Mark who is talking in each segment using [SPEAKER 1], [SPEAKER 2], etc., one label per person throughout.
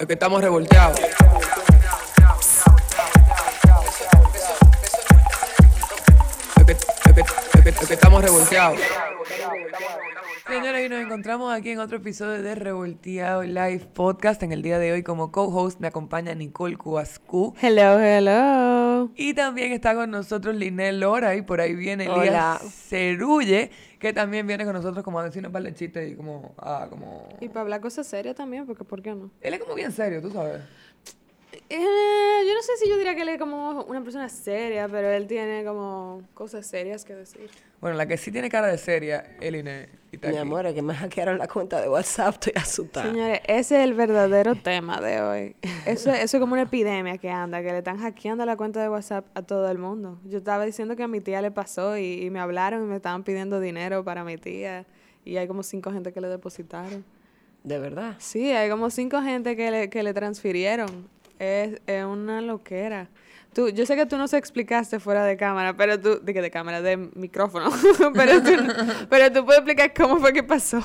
[SPEAKER 1] Es que estamos revolteados. Es que, es que- es que- es que estamos revolteados. Señores, y nos encontramos aquí en otro episodio de Revolteado Live Podcast. En el día de hoy, como co-host, me acompaña Nicole Cuascu.
[SPEAKER 2] Hello, hello.
[SPEAKER 1] Y también está con nosotros Linel Lora y por ahí viene. Elías Cerulle, que también viene con nosotros como a decirnos un par de chistes y como, ah, como...
[SPEAKER 2] Y para hablar cosas serias también, porque ¿por qué no?
[SPEAKER 1] Él es como bien serio, tú sabes.
[SPEAKER 2] Eh, yo no sé si yo diría que él es como una persona seria, pero él tiene como cosas serias que decir.
[SPEAKER 1] Bueno, la que sí tiene cara de seria y está
[SPEAKER 3] Mi
[SPEAKER 1] aquí.
[SPEAKER 3] amor, es que me hackearon la cuenta de WhatsApp, estoy asustada.
[SPEAKER 2] Señores, ese es el verdadero tema de hoy. Eso, eso es como una epidemia que anda, que le están hackeando la cuenta de WhatsApp a todo el mundo. Yo estaba diciendo que a mi tía le pasó y, y me hablaron y me estaban pidiendo dinero para mi tía. Y hay como cinco gente que le depositaron.
[SPEAKER 3] De verdad.
[SPEAKER 2] Sí, hay como cinco gente que le, que le transfirieron. Es, es una loquera. Tú, yo sé que tú no se explicaste fuera de cámara, pero tú, de que de cámara, de micrófono, pero, tú, pero tú puedes explicar cómo fue que pasó.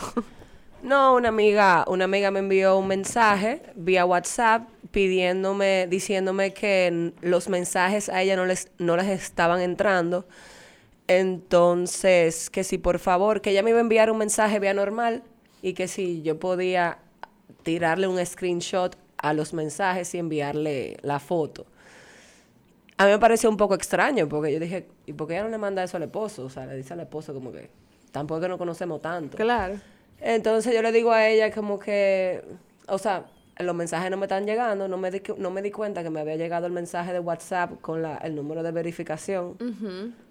[SPEAKER 3] No, una amiga, una amiga me envió un mensaje vía WhatsApp pidiéndome, diciéndome que los mensajes a ella no les, no les estaban entrando. Entonces, que si por favor, que ella me iba a enviar un mensaje vía normal y que si yo podía tirarle un screenshot a los mensajes y enviarle la foto. A mí me pareció un poco extraño porque yo dije, ¿y por qué ella no le manda eso al esposo? O sea, le dice al esposo como que tampoco es que no conocemos tanto.
[SPEAKER 2] Claro.
[SPEAKER 3] Entonces yo le digo a ella como que, o sea, los mensajes no me están llegando, no me di, no me di cuenta que me había llegado el mensaje de WhatsApp con la, el número de verificación.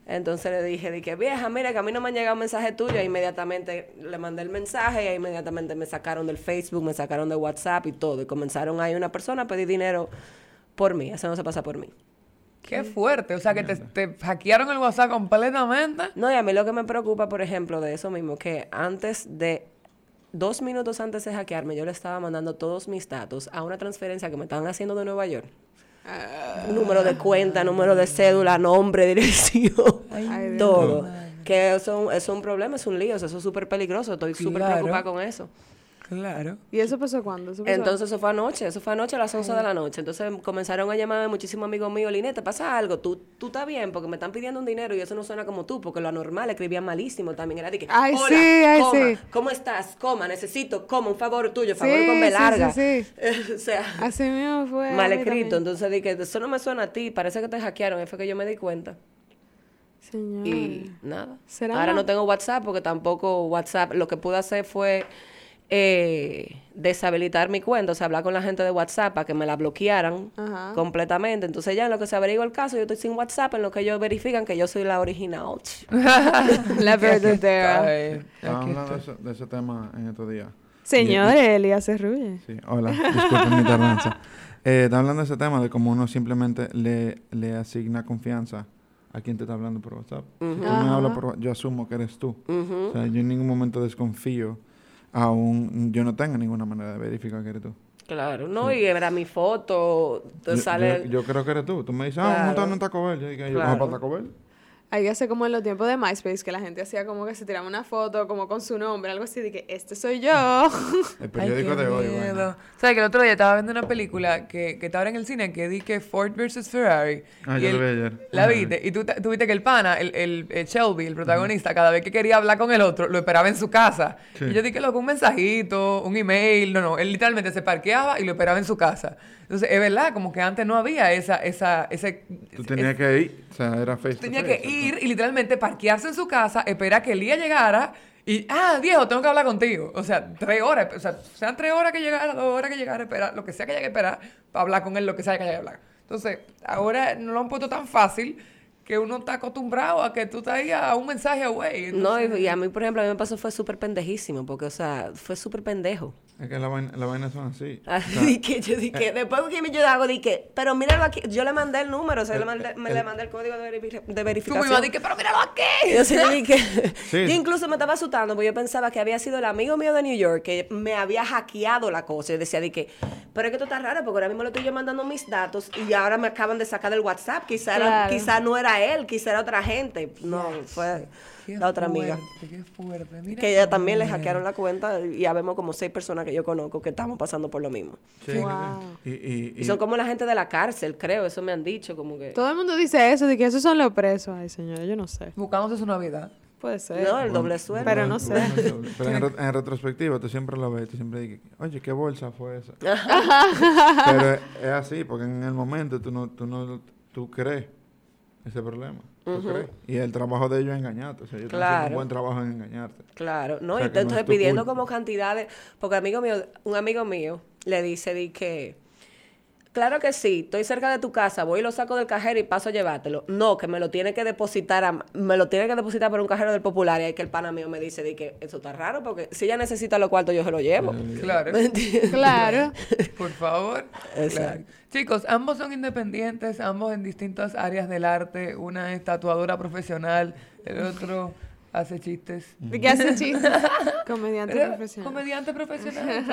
[SPEAKER 3] Entonces le dije, de que vieja, mira que a mí no me han llegado mensajes tuyos. E inmediatamente le mandé el mensaje y ahí inmediatamente me sacaron del Facebook, me sacaron de WhatsApp y todo. Y comenzaron ahí una persona a pedir dinero por mí. Eso no se pasa por mí.
[SPEAKER 1] Qué fuerte, o sea que te, te hackearon el WhatsApp completamente.
[SPEAKER 3] No, y a mí lo que me preocupa, por ejemplo, de eso mismo, que antes de, dos minutos antes de hackearme, yo le estaba mandando todos mis datos a una transferencia que me estaban haciendo de Nueva York. Número de cuenta, número de cédula, nombre, dirección,
[SPEAKER 2] Ay,
[SPEAKER 3] todo. Que eso, eso es un problema, es un lío, eso es súper peligroso. Estoy súper
[SPEAKER 1] Claro.
[SPEAKER 3] preocupada con eso.
[SPEAKER 1] Claro.
[SPEAKER 2] ¿Y eso pasó cuándo? ¿Eso pasó?
[SPEAKER 3] Entonces eso fue anoche, eso fue anoche a las 11 de la noche. Entonces comenzaron a llamarme muchísimos amigos míos, ¿te pasa algo? ¿Tú, tú estás bien? Porque me están pidiendo un dinero y eso no suena como tú, porque lo anormal escribían malísimo también. Era de que,
[SPEAKER 2] Ay,
[SPEAKER 3] hola,
[SPEAKER 2] sí, ay,
[SPEAKER 3] coma,
[SPEAKER 2] sí.
[SPEAKER 3] ¿cómo estás? Coma, necesito, coma, un favor tuyo, favor
[SPEAKER 2] Sí,
[SPEAKER 3] con B
[SPEAKER 2] sí,
[SPEAKER 3] larga.
[SPEAKER 2] sí,
[SPEAKER 3] o sea,
[SPEAKER 2] Así mismo fue.
[SPEAKER 3] mal escrito.
[SPEAKER 2] también.
[SPEAKER 3] Entonces dije, eso no me suena a ti, parece que te hackearon. Y fue que yo me di cuenta.
[SPEAKER 2] Señor.
[SPEAKER 3] Y nada.
[SPEAKER 2] ¿Será
[SPEAKER 3] Ahora no tengo WhatsApp porque tampoco WhatsApp. Lo que pude hacer fue eh, deshabilitar mi cuenta, o sea, hablar con la gente de WhatsApp para que me la bloquearan
[SPEAKER 2] Ajá.
[SPEAKER 3] completamente. Entonces ya en lo que se averigua el caso, yo estoy sin WhatsApp, en lo que ellos verifican que yo soy la original.
[SPEAKER 2] La verdadera.
[SPEAKER 4] Hablando de de ese tema en estos días.
[SPEAKER 2] Señor Elías Cerrulle.
[SPEAKER 4] Sí, hola, disculpen mi tardanza. Eh, está hablando de ese tema de cómo uno simplemente le, le asigna confianza a quien te está hablando por WhatsApp. Si tú me hablas por WhatsApp, yo asumo que eres tú. O sea, yo en ningún momento desconfío, aún yo no tengo ninguna manera de verificar que eres tú.
[SPEAKER 3] Claro, no, y era mi foto, te
[SPEAKER 4] Yo,
[SPEAKER 3] sale...
[SPEAKER 4] yo- yo creo que eres tú. Tú me dices, ah,
[SPEAKER 3] Claro.
[SPEAKER 4] montando en Taco Bell. Yo dije, yo
[SPEAKER 3] Claro.
[SPEAKER 4] para Taco Bell.
[SPEAKER 2] Hay que hacer como en los tiempos de MySpace, que la gente hacía como que se tiraba una foto como con su nombre, algo así de que este soy yo.
[SPEAKER 4] El
[SPEAKER 1] Ay,
[SPEAKER 4] periódico
[SPEAKER 1] qué
[SPEAKER 4] de hoy,
[SPEAKER 1] miedo.
[SPEAKER 4] bueno.
[SPEAKER 1] ¿Sabes que el otro día estaba viendo una película que, que estaba ahora en el cine que di que Ford versus Ferrari?
[SPEAKER 4] Ah,
[SPEAKER 1] Y
[SPEAKER 4] yo
[SPEAKER 1] el-
[SPEAKER 4] lo vi ayer.
[SPEAKER 1] La
[SPEAKER 4] Ajá.
[SPEAKER 1] viste. Y tú, tú viste que el pana, el, el, el Shelby, el protagonista, cada vez que quería hablar con el otro, lo esperaba en su casa.
[SPEAKER 4] Sí.
[SPEAKER 1] Y yo dije, loco, un mensajito, un email. No, no. Él literalmente se parqueaba y lo esperaba en su casa. Entonces, es verdad, como que antes no había esa, esa, ese...
[SPEAKER 4] Tú tenías que ir, o sea, era face to
[SPEAKER 1] Tenía que ir y literalmente parquearse en su casa, esperar que el día llegara y, ah, viejo, tengo que hablar contigo. O sea, tres horas, o sea, sean tres horas que llegara, dos horas que llegara, esperar, lo que sea que haya que esperar para hablar con él, lo que sea que haya que hablar. Entonces, ahora no lo han puesto tan fácil que uno está acostumbrado a que tú estás ahí a un mensaje away.
[SPEAKER 3] No, y, y a mí, por ejemplo, a mí me pasó fue súper pendejísimo, porque, o sea, fue súper pendejo.
[SPEAKER 4] Es que la vaina, la vaina son así.
[SPEAKER 3] Así que yo dije, después que yo hago, dije, pero míralo aquí, yo le mandé el número, o sea,
[SPEAKER 4] El-
[SPEAKER 3] le mandé, me
[SPEAKER 4] el-
[SPEAKER 3] le mandé el código de, verifi- de
[SPEAKER 1] tú
[SPEAKER 3] verificación.
[SPEAKER 1] me decir, pero míralo aquí.
[SPEAKER 3] Yo, sí, yo dije-
[SPEAKER 4] Sí.
[SPEAKER 3] yo incluso me estaba asustando porque yo pensaba que había sido el amigo mío de New York que me había hackeado la cosa. Yo decía, de que, Pero es que esto está raro porque ahora mismo le estoy yo mandando mis datos y ahora me acaban de sacar del WhatsApp. Quizá, era-
[SPEAKER 2] Claro.
[SPEAKER 3] quizá no era él, quizá era otra gente. No, fue
[SPEAKER 1] Qué
[SPEAKER 3] la otra amiga.
[SPEAKER 1] fuerte, Qué fuerte. Mira
[SPEAKER 3] Que ella también le
[SPEAKER 1] es.
[SPEAKER 3] hackearon la cuenta y ya vemos como seis personas que yo conozco que estamos pasando por lo mismo.
[SPEAKER 4] Sí.
[SPEAKER 2] Wow.
[SPEAKER 4] Y, y,
[SPEAKER 3] Y son como la gente de la cárcel, creo, eso me han dicho, como que...
[SPEAKER 2] Todo el mundo dice eso, de que esos son los presos. Ay, señora, yo no sé.
[SPEAKER 1] Buscándose su Navidad.
[SPEAKER 2] Puede ser.
[SPEAKER 3] No, el doble sueldo.
[SPEAKER 2] Pero no sé.
[SPEAKER 4] Pero en, re- en retrospectiva, tú siempre lo ves, tú siempre dices, oye, ¿qué bolsa fue esa? Pero es, es así, porque en el momento tú no, tú no, tú crees ese problema. Tú crees. Y el trabajo de ellos es engañarte. O sea, ellos están haciendo
[SPEAKER 3] Claro.
[SPEAKER 4] un buen trabajo en engañarte.
[SPEAKER 3] Claro, ¿no?
[SPEAKER 4] O sea,
[SPEAKER 3] y
[SPEAKER 4] no
[SPEAKER 3] entonces
[SPEAKER 4] es tu
[SPEAKER 3] pidiendo
[SPEAKER 4] culpa.
[SPEAKER 3] como cantidades, porque amigo mío, un amigo mío le dice di que, claro que sí, estoy cerca de tu casa, voy y lo saco del cajero y paso a llevártelo. No, que me lo tiene que depositar, a- me lo tiene que depositar por un cajero del Popular y ahí que el pana mío me dice di que eso está raro porque si ella necesita los cuartos yo se lo llevo.
[SPEAKER 1] Claro.
[SPEAKER 3] ¿Me entiendes?
[SPEAKER 2] Claro.
[SPEAKER 1] Por favor.
[SPEAKER 3] Exacto.
[SPEAKER 1] Claro. Chicos, ambos son independientes, ambos en distintas áreas del arte. Una es tatuadora profesional, el otro hace chistes.
[SPEAKER 2] ¿De qué hace chistes? Comediante
[SPEAKER 1] Pero,
[SPEAKER 2] profesional.
[SPEAKER 1] Comediante profesional.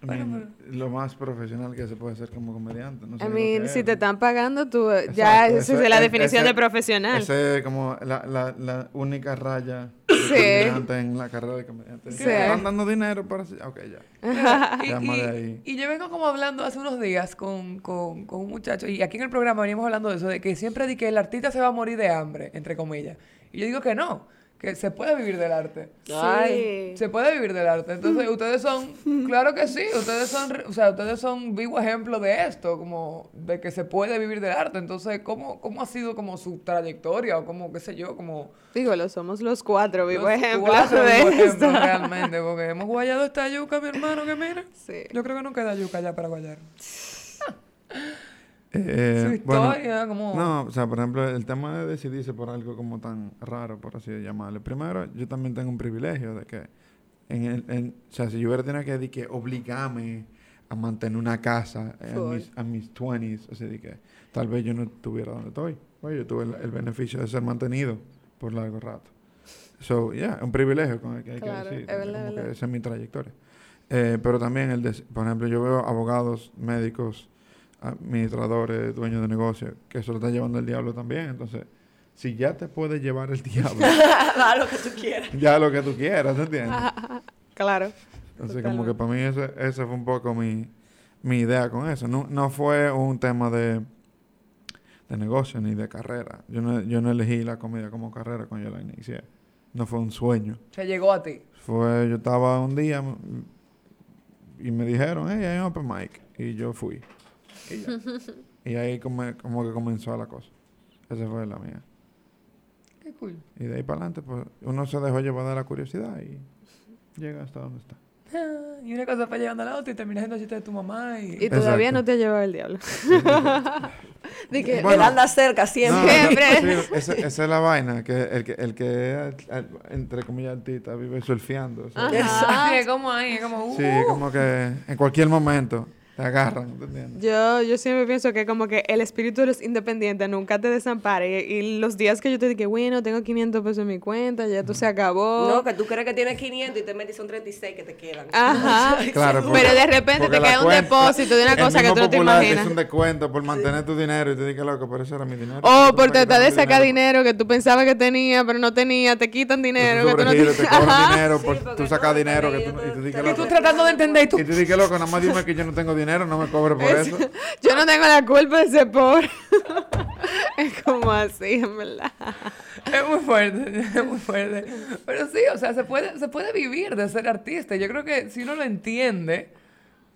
[SPEAKER 1] pero-
[SPEAKER 4] I mean, Lo más profesional que se puede hacer como comediante. No sé
[SPEAKER 2] I mean, si
[SPEAKER 4] es.
[SPEAKER 2] te están pagando, tú eh, ya
[SPEAKER 4] Exacto,
[SPEAKER 2] esa es la
[SPEAKER 4] e-
[SPEAKER 2] definición
[SPEAKER 4] ese-
[SPEAKER 2] de profesional.
[SPEAKER 4] Esa es como la, la, la única raya
[SPEAKER 2] Sí.
[SPEAKER 4] determinante en la carrera de comediante.
[SPEAKER 2] Sí.
[SPEAKER 4] Están dando dinero para... Ok, ya.
[SPEAKER 1] Mira, y,
[SPEAKER 4] Llama
[SPEAKER 1] y-
[SPEAKER 4] de ahí.
[SPEAKER 1] y yo vengo como hablando hace unos días con, con- con un muchacho, y aquí en el programa veníamos hablando de eso, de que siempre di que el artista se va a morir de hambre, entre comillas. Y yo digo que no, que se puede vivir del arte.
[SPEAKER 3] Ay.
[SPEAKER 1] Se puede vivir del arte. Entonces, ustedes son, claro que sí, ustedes son, o sea, ustedes son vivo ejemplo de esto, como de que se puede vivir del arte. Entonces, ¿cómo, cómo ha sido como su trayectoria o como, qué sé yo, como...
[SPEAKER 2] Digo, lo somos los cuatro, vivo
[SPEAKER 1] los
[SPEAKER 2] ejemplo
[SPEAKER 1] cuatro
[SPEAKER 2] de
[SPEAKER 1] vivo
[SPEAKER 2] esto.
[SPEAKER 1] ejemplo realmente, porque hemos guayado esta yuca, mi hermano, que mira.
[SPEAKER 2] Sí.
[SPEAKER 1] Yo creo que no queda yuca ya para guayar.
[SPEAKER 4] Eh,
[SPEAKER 1] Su
[SPEAKER 4] bueno,
[SPEAKER 1] historia, como...
[SPEAKER 4] No, o sea, por ejemplo, el tema de decidirse por algo como tan raro, por así llamarle. Primero, yo también tengo un privilegio de que, en el, en- o sea, si yo hubiera tenido que, de que obligarme a mantener una casa en
[SPEAKER 2] Full.
[SPEAKER 4] mis, a mis 20s, o sea, de que tal vez yo no estuviera donde estoy. Oye, yo tuve el, el beneficio de ser mantenido por largo rato. So, yeah, un privilegio con el que hay
[SPEAKER 2] Claro,
[SPEAKER 4] que decir.
[SPEAKER 2] es verdad,
[SPEAKER 4] como
[SPEAKER 2] es
[SPEAKER 4] que
[SPEAKER 2] verdad.
[SPEAKER 4] esa es mi trayectoria. Eh, pero también, el de- por ejemplo, yo veo abogados, médicos, administradores, dueños de negocios, que eso lo está llevando el diablo también. Entonces, si ya te puede llevar el diablo,
[SPEAKER 3] Da lo que tú quieras.
[SPEAKER 4] ya lo que tú quieras, ¿te entiendes?
[SPEAKER 2] Claro.
[SPEAKER 4] Entonces, como que para mí ese, ese fue un poco mi, mi idea con eso. No, no fue un tema de, de negocio ni de carrera. Yo no, yo no elegí la comedia como carrera cuando yo la inicié. No fue un sueño.
[SPEAKER 1] Se llegó a ti.
[SPEAKER 4] Fue, yo estaba un día mm, y me dijeron, hey, hay un open mic. Y yo fui. Y, ya. Y ahí como, como que comenzó la cosa. Esa fue la mía.
[SPEAKER 1] Qué cool.
[SPEAKER 4] Y de ahí para adelante, pues uno se dejó llevar de la curiosidad y llega hasta donde está.
[SPEAKER 1] Y una cosa fue llevando a la otra y terminas siendo chiste de tu mamá y...
[SPEAKER 2] Y todavía
[SPEAKER 4] Exacto.
[SPEAKER 2] no te ha llevado el diablo. De que,
[SPEAKER 4] Bueno,
[SPEAKER 3] Él anda cerca siempre.
[SPEAKER 4] No,
[SPEAKER 2] Siempre.
[SPEAKER 4] sí, esa, esa es la vaina, que el que, el que entre comillas, artista, vive surfeando. o sea,
[SPEAKER 2] Ajá.
[SPEAKER 1] Sí, es como ahí, es como... Uh,
[SPEAKER 4] Sí, como que en cualquier momento te agarran, ¿te entiendes?
[SPEAKER 2] Yo, yo siempre pienso que como que el espíritu de los independientes nunca te desampare. Y, y los días que yo te dije, bueno, tengo 500 pesos en mi cuenta, ya esto se acabó.
[SPEAKER 3] No, que tú crees que tienes 500 y te metes y son 36 que te quedan.
[SPEAKER 2] Ajá.
[SPEAKER 4] Claro, porque-
[SPEAKER 2] Pero de repente te cae un
[SPEAKER 4] cuenta-
[SPEAKER 2] depósito de una cosa que tú no te imaginas.
[SPEAKER 4] Es un descuento por mantener tu dinero y te dices, loco, pero ese era mi dinero.
[SPEAKER 2] O
[SPEAKER 4] Tú
[SPEAKER 2] por tratar de sacar dinero que tú pensabas que tenía, pero no tenía, te quitan dinero que tú no
[SPEAKER 4] te cobran dinero
[SPEAKER 3] Sí,
[SPEAKER 4] por tú sacas
[SPEAKER 3] no,
[SPEAKER 4] dinero que tú, no- y tú
[SPEAKER 1] tú tratando de entender y tú...
[SPEAKER 4] y tú dices, loco, nada más dime que yo no tengo dinero, no me cobre por eso.
[SPEAKER 2] Yo no tengo la culpa de ser pobre. es como así, en verdad.
[SPEAKER 1] Es muy fuerte, es muy fuerte. Pero sí, o sea, se puede, se puede vivir de ser artista. Yo creo que si uno lo entiende,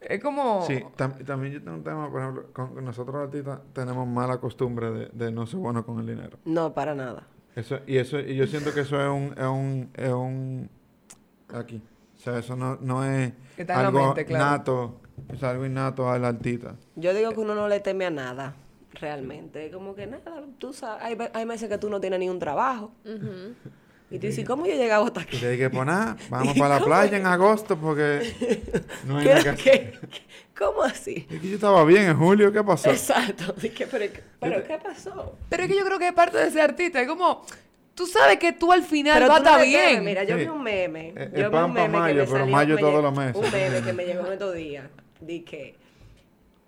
[SPEAKER 1] es como...
[SPEAKER 4] Sí, tam- también yo tengo un tema, por ejemplo, con nosotros los artistas tenemos mala costumbre de, de no ser buenos con el dinero.
[SPEAKER 3] No, para nada.
[SPEAKER 4] Eso, y eso, y yo siento que eso es un, es un, es un aquí. O sea, eso no, no es
[SPEAKER 1] Que está en la
[SPEAKER 4] algo
[SPEAKER 1] mente, claro.
[SPEAKER 4] nato, es algo innato al artista.
[SPEAKER 3] Yo digo que uno no le teme a nada, realmente. Como que nada, tú sabes, hay, hay meses que tú no tienes ni un trabajo. Y tú dices, ¿cómo yo he llegado hasta
[SPEAKER 4] Y
[SPEAKER 3] aquí?
[SPEAKER 4] te dije, pues nada, vamos para la playa en agosto porque no hay nada que
[SPEAKER 3] ¿Qué,
[SPEAKER 4] hacer.
[SPEAKER 3] qué- qué- cómo así?
[SPEAKER 4] Y que yo estaba bien en julio, ¿qué pasó?
[SPEAKER 3] Exacto. Dije, pero, pero ¿qué pasó?
[SPEAKER 1] Pero es que yo creo que es parte de ser artista. Es como, tú sabes que tú al final
[SPEAKER 3] Pero
[SPEAKER 1] vas a
[SPEAKER 3] no
[SPEAKER 1] bien.
[SPEAKER 3] Mira, yo
[SPEAKER 4] Sí.
[SPEAKER 3] vi un meme.
[SPEAKER 4] Eh,
[SPEAKER 3] yo
[SPEAKER 4] el
[SPEAKER 3] vi
[SPEAKER 4] pan
[SPEAKER 3] un meme que
[SPEAKER 4] mayo,
[SPEAKER 3] me
[SPEAKER 4] pero
[SPEAKER 3] salió-
[SPEAKER 4] mayo
[SPEAKER 3] me
[SPEAKER 4] todos los meses.
[SPEAKER 3] Un meme que me llegó en estos días. Di que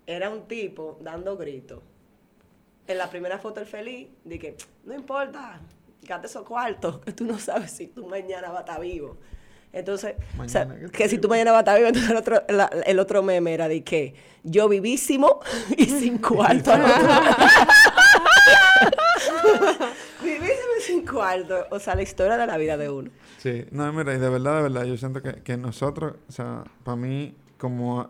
[SPEAKER 3] era un tipo dando gritos. En la primera foto el feliz, dije, no importa, gasta esos cuartos, que tú no sabes si tú mañana vas a estar vivo. Entonces, o sea,
[SPEAKER 4] que
[SPEAKER 3] que, si tú mañana vas a estar vivo, entonces el otro, la- el otro meme era de que yo vivísimo y sin cuarto. vivísimo y sin cuarto. O sea, la historia de la vida de uno.
[SPEAKER 4] Sí, no, mira, y de verdad, de verdad, yo siento que, que nosotros, o sea, para mí, como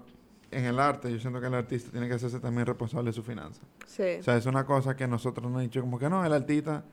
[SPEAKER 4] en el arte, yo siento que el artista tiene que hacerse también responsable de su finanza.
[SPEAKER 2] Sí.
[SPEAKER 4] O sea, es una cosa que nosotros nos han dicho, como que no, el artista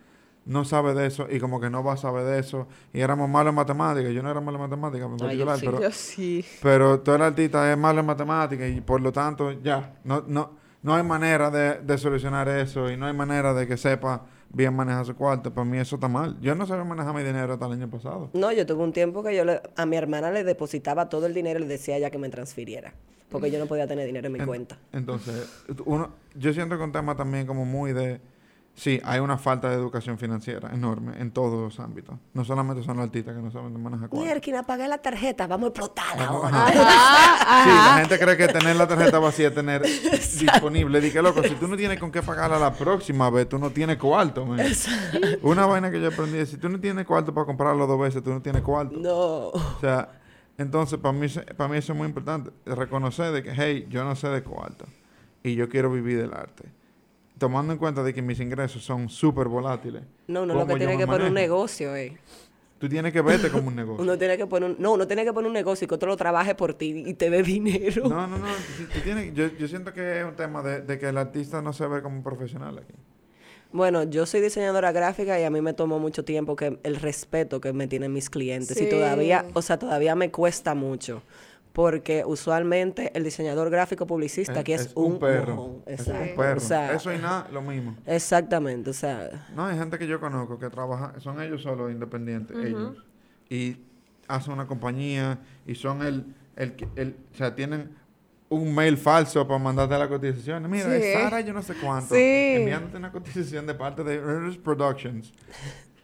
[SPEAKER 4] no sabe de eso y como que no va a saber de eso. Y éramos malos en matemáticas, yo no era malo en matemáticas en
[SPEAKER 3] yo sí.
[SPEAKER 4] pero,
[SPEAKER 2] Yo sí.
[SPEAKER 4] pero todo el artista es malo en matemáticas y por lo tanto, ya, no, no, no hay manera de, de solucionar eso y no hay manera de que sepa bien manejar su cuarto. Para mí eso está mal. Yo no sabía manejar mi dinero hasta el año pasado.
[SPEAKER 3] No, yo tuve un tiempo que yo le- a mi hermana le depositaba todo el dinero y le decía a ella que me transfiriera. Porque yo no podía tener dinero en mi
[SPEAKER 4] En-
[SPEAKER 3] cuenta.
[SPEAKER 4] Entonces, uno, yo siento que un tema también como muy de... Sí, hay una falta de educación financiera enorme en todos los ámbitos. No solamente son los artistas que no saben manejar cuarto.
[SPEAKER 3] Mierda, apagué la tarjeta, vamos a explotarla ahora.
[SPEAKER 4] ajá. Sí, la gente cree que tener la tarjeta vacía es tener disponible. Dije, loco, si tú no tienes con qué pagarla la próxima vez, tú no tienes cuarto, man. Una vaina que yo aprendí es, si tú no tienes cuarto para comprarlo dos veces, tú no tienes cuarto.
[SPEAKER 3] No.
[SPEAKER 4] O sea, entonces para mí, para mí eso es muy importante. Reconocer de que, hey, yo no sé de cuarto y yo quiero vivir del arte. Tomando en cuenta de que mis ingresos son súper volátiles.
[SPEAKER 3] No, uno lo
[SPEAKER 4] ¿cómo
[SPEAKER 3] que tiene que poner un negocio, eh.
[SPEAKER 4] Tú tienes que verte como un negocio.
[SPEAKER 3] Uno tiene que poner un, no, uno tiene que poner un negocio y que otro lo trabaje por ti y te dé dinero.
[SPEAKER 4] No, no, no. tú- tú tienes- yo, yo siento que es un tema de, de que el artista no se ve como un profesional aquí.
[SPEAKER 3] Bueno, yo soy diseñadora gráfica y a mí me tomó mucho tiempo que el respeto que me tienen mis clientes y todavía, o sea, todavía me cuesta mucho. Porque usualmente el diseñador gráfico publicista es, un,
[SPEAKER 4] perro.
[SPEAKER 3] mojón.
[SPEAKER 4] Es
[SPEAKER 3] Exacto.
[SPEAKER 4] un perro.
[SPEAKER 3] O sea,
[SPEAKER 4] Eso y nada, lo mismo.
[SPEAKER 3] Exactamente, o sea,
[SPEAKER 4] No, hay gente que yo conozco que trabaja, son ellos solos independientes, ellos. Y hacen una compañía y son el, el, que- el, o sea, tienen un mail falso para mandarte la cotización. Mira,
[SPEAKER 2] Sí.
[SPEAKER 4] es Sara, yo no sé cuánto,
[SPEAKER 2] Sí.
[SPEAKER 4] enviándote una cotización de parte de Ernest Productions.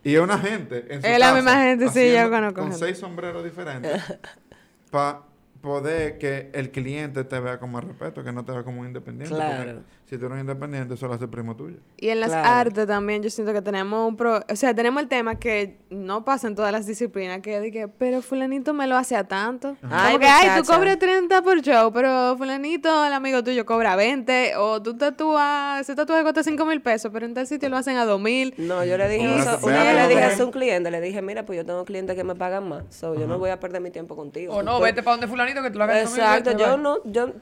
[SPEAKER 4] Y es una gente en su
[SPEAKER 2] Es la misma gente, sí, yo conozco
[SPEAKER 4] Con
[SPEAKER 2] gente.
[SPEAKER 4] seis sombreros diferentes. para poder que el cliente te vea como respeto, que no te vea como un independiente.
[SPEAKER 3] Claro.
[SPEAKER 4] si tú eres independiente, eso lo hace primo tuyo.
[SPEAKER 2] Y en las
[SPEAKER 3] Claro.
[SPEAKER 2] artes también yo siento que tenemos un pro, o sea, tenemos el tema que no pasa en todas las disciplinas, que dije, pero fulanito me lo hace a tanto.
[SPEAKER 3] Ay,
[SPEAKER 2] Como que, ay, tú cobras 30 por show, pero fulanito, el amigo tuyo, cobra 20, o tú tatúas, ese tatuaje cuesta 5 mil pesos, pero en tal sitio lo hacen a 2 mil.
[SPEAKER 3] no, yo le dije
[SPEAKER 4] Y-
[SPEAKER 3] eso,
[SPEAKER 4] Vea
[SPEAKER 3] una vez le dije eso a un cliente, le dije, mira, pues yo tengo clientes que me pagan más, so yo no voy a perder mi tiempo contigo.
[SPEAKER 1] O no,
[SPEAKER 3] Tú-
[SPEAKER 1] vete para donde fulanito que te lo hagan
[SPEAKER 3] Exacto, yo no, yo...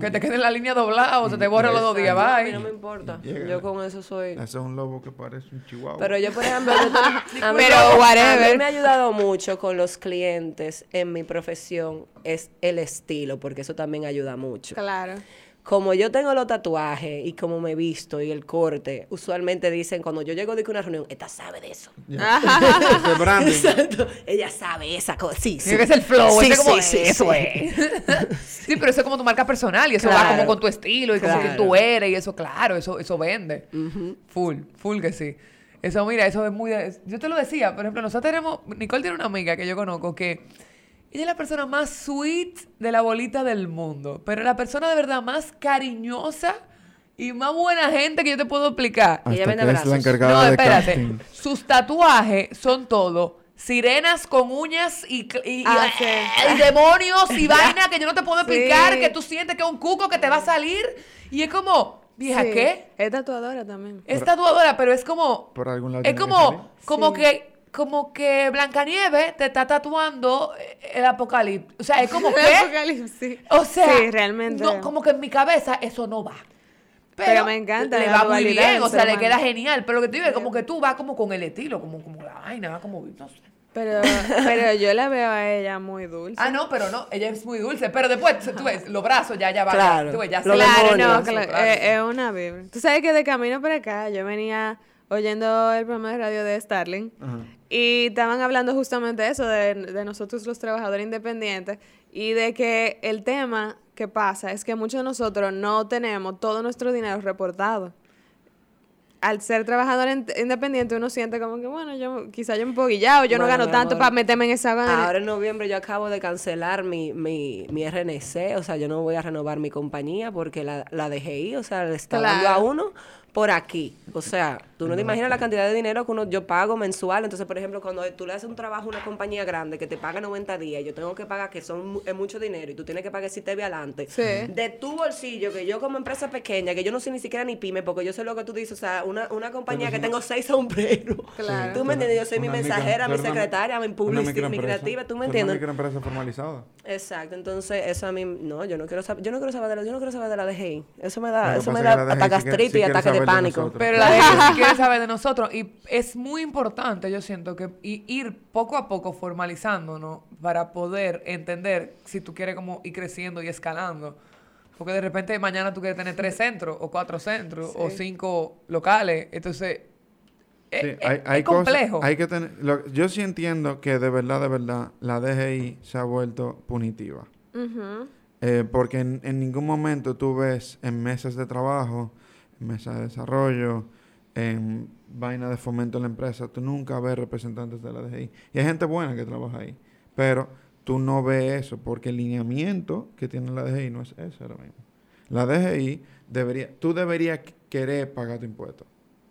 [SPEAKER 1] Que te quede en la línea doblada o se te borra los dos días,
[SPEAKER 3] No, a mí
[SPEAKER 1] bye.
[SPEAKER 3] no me importa.
[SPEAKER 4] Llega.
[SPEAKER 3] Yo con eso soy...
[SPEAKER 4] Ese es un lobo que parece un chihuahua.
[SPEAKER 3] Pero yo, por ejemplo, yo te- a mí-
[SPEAKER 2] Pero
[SPEAKER 3] a
[SPEAKER 2] whatever.
[SPEAKER 3] mí me ha ayudado mucho con los clientes en mi profesión es el estilo, porque eso también ayuda mucho.
[SPEAKER 2] Claro.
[SPEAKER 3] Como yo tengo los tatuajes y como me he visto y el corte, usualmente dicen cuando yo llego de una reunión, esta sabe de eso. Exacto. Ella sabe esa cosa. Sí, sí.
[SPEAKER 1] Ser el flow,
[SPEAKER 3] Sí,
[SPEAKER 1] ese como
[SPEAKER 3] sí, sí,
[SPEAKER 1] eso es. sí, pero eso es como tu marca personal y eso va
[SPEAKER 3] Claro.
[SPEAKER 1] como con tu estilo y como que
[SPEAKER 3] Claro.
[SPEAKER 1] tú eres y eso, claro, eso, eso vende. Full, full que sí. Eso, mira, eso es muy... de- Yo te lo decía, por ejemplo, nosotros tenemos... Nicole tiene una amiga que yo conozco que ella es la persona más sweet de la bolita del mundo, pero la persona de verdad más cariñosa y más buena gente que yo te puedo explicar.
[SPEAKER 3] Ella vende
[SPEAKER 4] que es la
[SPEAKER 3] brazos.
[SPEAKER 4] encargada
[SPEAKER 1] No,
[SPEAKER 4] de
[SPEAKER 1] espérate.
[SPEAKER 4] casting.
[SPEAKER 1] Sus tatuajes son todo. Sirenas con uñas y, cl- y, y-
[SPEAKER 2] Ah, sí.
[SPEAKER 1] y demonios y vaina que yo no te puedo explicar,
[SPEAKER 2] Sí.
[SPEAKER 1] que tú sientes que es un cuco que te va a salir. Y es como, vieja,
[SPEAKER 2] Sí.
[SPEAKER 1] ¿qué?
[SPEAKER 2] Es tatuadora también.
[SPEAKER 1] Es tatuadora, pero es como.
[SPEAKER 4] Por algún lado
[SPEAKER 1] Es
[SPEAKER 4] que
[SPEAKER 1] como, como
[SPEAKER 2] Sí.
[SPEAKER 1] que. Como que Blancanieves te está tatuando eh, el apocalipsis. O sea, es como
[SPEAKER 2] El
[SPEAKER 1] que.
[SPEAKER 2] apocalipsis.
[SPEAKER 1] O sea,
[SPEAKER 2] Sí, realmente.
[SPEAKER 1] no, como que en mi cabeza eso no va.
[SPEAKER 2] Pero me encanta
[SPEAKER 1] Le va muy bien, o sea, le queda genial. Pero lo que te digo es como que tú vas como con el estilo, como, como la vaina, va como. No sé.
[SPEAKER 2] Pero, pero yo la veo a ella muy dulce.
[SPEAKER 1] Ah, no, pero no, ella es muy dulce. Pero después, tú ves, los brazos ya, ya van.
[SPEAKER 3] Claro.
[SPEAKER 1] Tú ves, ya
[SPEAKER 3] Los
[SPEAKER 1] se-
[SPEAKER 2] Claro, no, claro, es, es una vibra. Tú sabes que de camino para acá yo venía oyendo el programa de radio de Starling
[SPEAKER 4] Ajá.
[SPEAKER 2] Y estaban hablando justamente de eso, de, de nosotros los trabajadores independientes y de que el tema que pasa es que muchos de nosotros no tenemos todo nuestro dinero reportado. al ser trabajador in- independiente uno siente como que, bueno, yo quizá yo me puedo guillar o yo no
[SPEAKER 3] Bueno,
[SPEAKER 2] gano
[SPEAKER 3] mi
[SPEAKER 2] tanto
[SPEAKER 3] amor,
[SPEAKER 2] para meterme en esa vaina.
[SPEAKER 3] Ahora en noviembre yo acabo de cancelar mi, mi, mi RNC, o sea, yo no voy a renovar mi compañía porque la, la ir, o sea, le está dando a
[SPEAKER 2] Claro.
[SPEAKER 3] uno por aquí. O sea, tú no te imaginas la cantidad de dinero que uno, yo pago mensual. Entonces, por ejemplo, cuando tú le haces un trabajo a una compañía grande que te paga 90 días, yo tengo que pagar, que son es mucho dinero, y tú tienes que pagar si te ve adelante.
[SPEAKER 2] Sí.
[SPEAKER 3] De tu bolsillo, que yo como empresa pequeña, que yo no soy ni siquiera ni pyme, porque yo sé lo que tú dices, o sea, una, una compañía que tengo seis sombreros.
[SPEAKER 2] Claro.
[SPEAKER 3] Tú me entiendes, yo soy mi
[SPEAKER 4] micro-
[SPEAKER 3] mensajera, mi secretaria, mi publicista, mi creativa, tú me entiendes.
[SPEAKER 4] Una microempresa formalizada.
[SPEAKER 3] Exacto, entonces eso a mí, no, yo no quiero saber, yo no quiero saber de la, yo no quiero saber de la DGI. Eso me da, eso me da hasta gastritis y ataque de
[SPEAKER 4] de
[SPEAKER 3] pánico.
[SPEAKER 4] nosotros.
[SPEAKER 1] Pero la gente sí quiere saber de nosotros. Y es muy importante, yo siento, que i- ir poco a poco formalizándonos para poder entender si tú quieres como ir creciendo y escalando. Porque de repente mañana tú quieres tener tres centros, o cuatro centros, o cinco locales. Entonces, es,
[SPEAKER 4] Sí,
[SPEAKER 1] es-
[SPEAKER 4] hay,
[SPEAKER 1] es
[SPEAKER 4] hay cosas-
[SPEAKER 1] complejo.
[SPEAKER 4] hay que tener, lo- yo sí entiendo que de verdad, de verdad, la DGI se ha vuelto punitiva. Eh, porque en, en ningún momento tú ves en mesas de trabajo, mesas de desarrollo, en vaina de fomento en la empresa, tú nunca ves representantes de la DGI. Y hay gente buena que trabaja ahí, pero tú no ves eso porque el lineamiento que tiene la DGI no es ese ahora mismo. La DGI debería, tú deberías qu- querer pagar tu impuesto